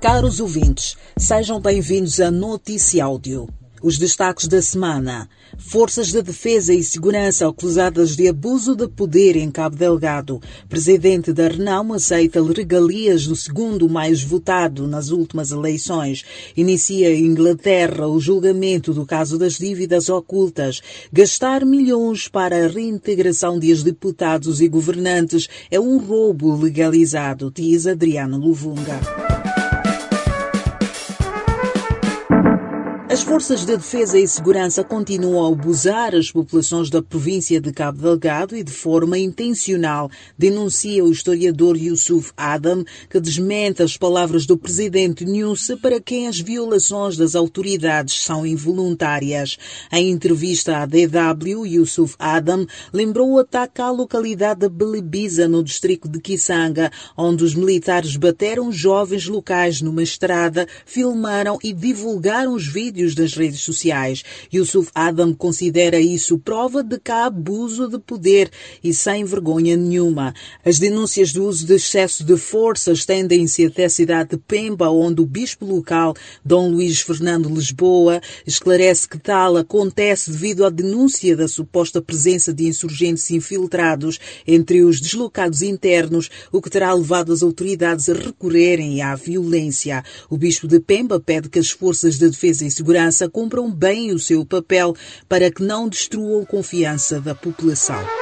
Caros ouvintes, sejam bem-vindos a Notícia Áudio. Os destaques da semana. Forças de defesa e segurança acusadas de abuso de poder em Cabo Delgado. Presidente da Renamo aceita regalias do segundo mais votado nas últimas eleições. Inicia em Inglaterra o julgamento do caso das dívidas ocultas. Gastar milhões para a reintegração de deputados e governantes é um roubo legalizado, diz Adriano Luvunga. As forças de defesa e segurança continuam a abusar as populações da província de Cabo Delgado e de forma intencional, denuncia o historiador Yusuf Adam, que desmente as palavras do presidente Nhusse para quem as violações das autoridades são involuntárias. Em entrevista à DW, Yusuf Adam lembrou o ataque à localidade de Belibiza, no distrito de Kisanga, onde os militares bateram jovens locais numa estrada, filmaram e divulgaram os vídeos vídeos das redes sociais. Yusuf Adam considera isso prova de que há abuso de poder e sem vergonha nenhuma. As denúncias do uso de excesso de força estendem-se até a cidade de Pemba, onde o bispo local, Dom Luís Fernando Lisboa, esclarece que tal acontece devido à denúncia da suposta presença de insurgentes infiltrados entre os deslocados internos, o que terá levado as autoridades a recorrerem à violência. O bispo de Pemba pede que as forças de defesa e segurança segurança cumpram bem o seu papel para que não destruam confiança da população.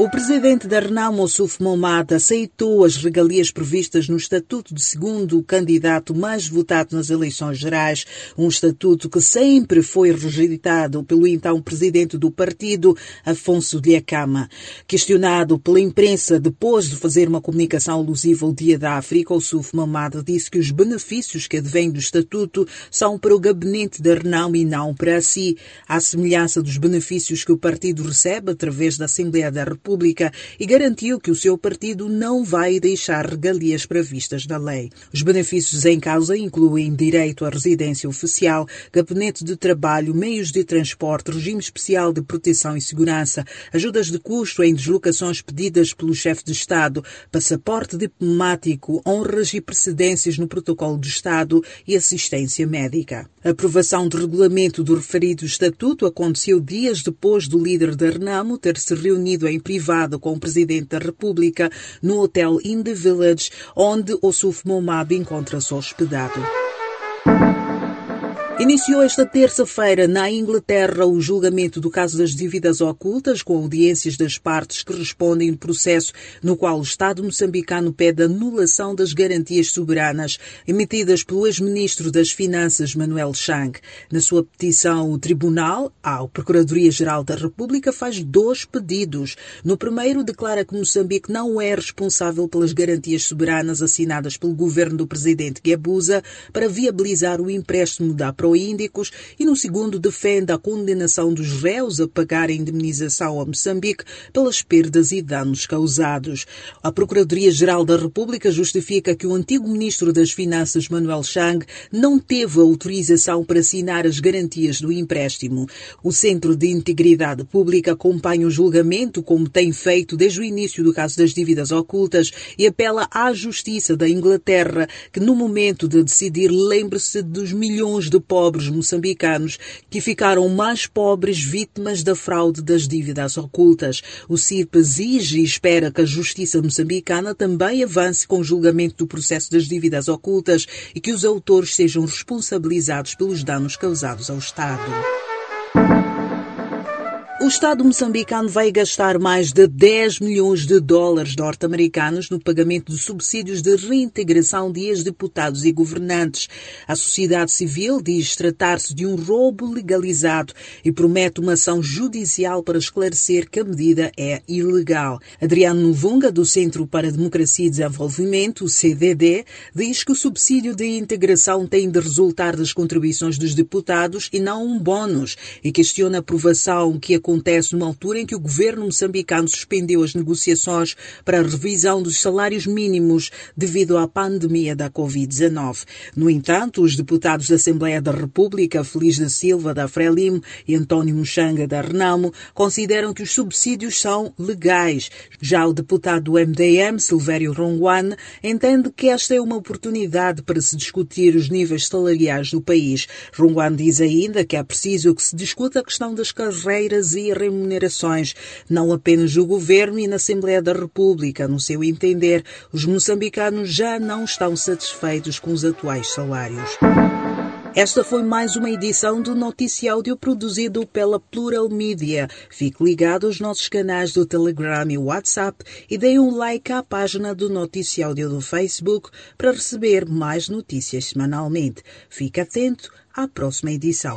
O presidente da Renal, Mossuf Momad, aceitou as regalias previstas no Estatuto de segundo candidato mais votado nas eleições gerais, um estatuto que sempre foi rejeitado pelo então presidente do partido, Afonso de Acama. Questionado pela imprensa depois de fazer uma comunicação alusiva ao Dia da África, o Suf Mamad disse que os benefícios que advêm do estatuto são para o gabinete da Renal e não para si, à semelhança dos benefícios que o partido recebe através da Assembleia da República República e garantiu que o seu partido não vai deixar regalias previstas na lei. Os benefícios em causa incluem direito à residência oficial, gabinete de trabalho, meios de transporte, regime especial de proteção e segurança, ajudas de custo em deslocações pedidas pelo chefe de Estado, passaporte diplomático, honras e precedências no protocolo de Estado e assistência médica. A aprovação do regulamento do referido estatuto aconteceu dias depois do líder da Renamo ter se reunido em privado com o Presidente da República no Hotel In the Village, onde Ossuf Momab encontra-se hospedado. Iniciou esta terça-feira na Inglaterra o julgamento do caso das dívidas ocultas, com audiências das partes que respondem no processo no qual o Estado moçambicano pede anulação das garantias soberanas emitidas pelo ex-ministro das Finanças, Manuel Chang. Na sua petição, o Tribunal, ao Procuradoria-Geral da República, faz dois pedidos. No primeiro, declara que Moçambique não é responsável pelas garantias soberanas assinadas pelo governo do presidente Guebuza para viabilizar o empréstimo da Pro Índicos e no segundo defende a condenação dos réus a pagar a indemnização a Moçambique pelas perdas e danos causados. A Procuradoria-Geral da República justifica que o antigo ministro das Finanças, Manuel Chang, não teve autorização para assinar as garantias do empréstimo. O Centro de Integridade Pública acompanha o julgamento, como tem feito desde o início do caso das dívidas ocultas, e apela à Justiça da Inglaterra que, no momento de decidir, lembre-se dos milhões de pobres pobres moçambicanos que ficaram mais pobres vítimas da fraude das dívidas ocultas. O CIRP exige e espera que a justiça moçambicana também avance com o julgamento do processo das dívidas ocultas e que os autores sejam responsabilizados pelos danos causados ao Estado. O Estado moçambicano vai gastar mais de 10 milhões de dólares norte-americanos no pagamento de subsídios de reintegração de ex-deputados e governantes. A sociedade civil diz tratar-se de um roubo legalizado e promete uma ação judicial para esclarecer que a medida é ilegal. Adriano Novunga, do Centro para a Democracia e Desenvolvimento, CDD, diz que o subsídio de integração tem de resultar das contribuições dos deputados e não um bónus e questiona a aprovação que a acontece numa altura em que o governo moçambicano suspendeu as negociações para a revisão dos salários mínimos devido à pandemia da Covid-19. No entanto, os deputados da Assembleia da República, Feliz da Silva da Frelimo e António Muxanga da Renamo, consideram que os subsídios são legais. Já o deputado do MDM, Silvério Ronguane, entende que esta é uma oportunidade para se discutir os níveis salariais do país. Ronguane diz ainda que é preciso que se discuta a questão das carreiras e remunerações, não apenas do governo e na Assembleia da República. No seu entender, os moçambicanos já não estão satisfeitos com os atuais salários. Esta foi mais uma edição do Noticiáudio produzido pela Plural Media. Fique ligado aos nossos canais do Telegram e WhatsApp e dê um like à página do Noticiáudio do Facebook para receber mais notícias semanalmente. Fique atento à próxima edição.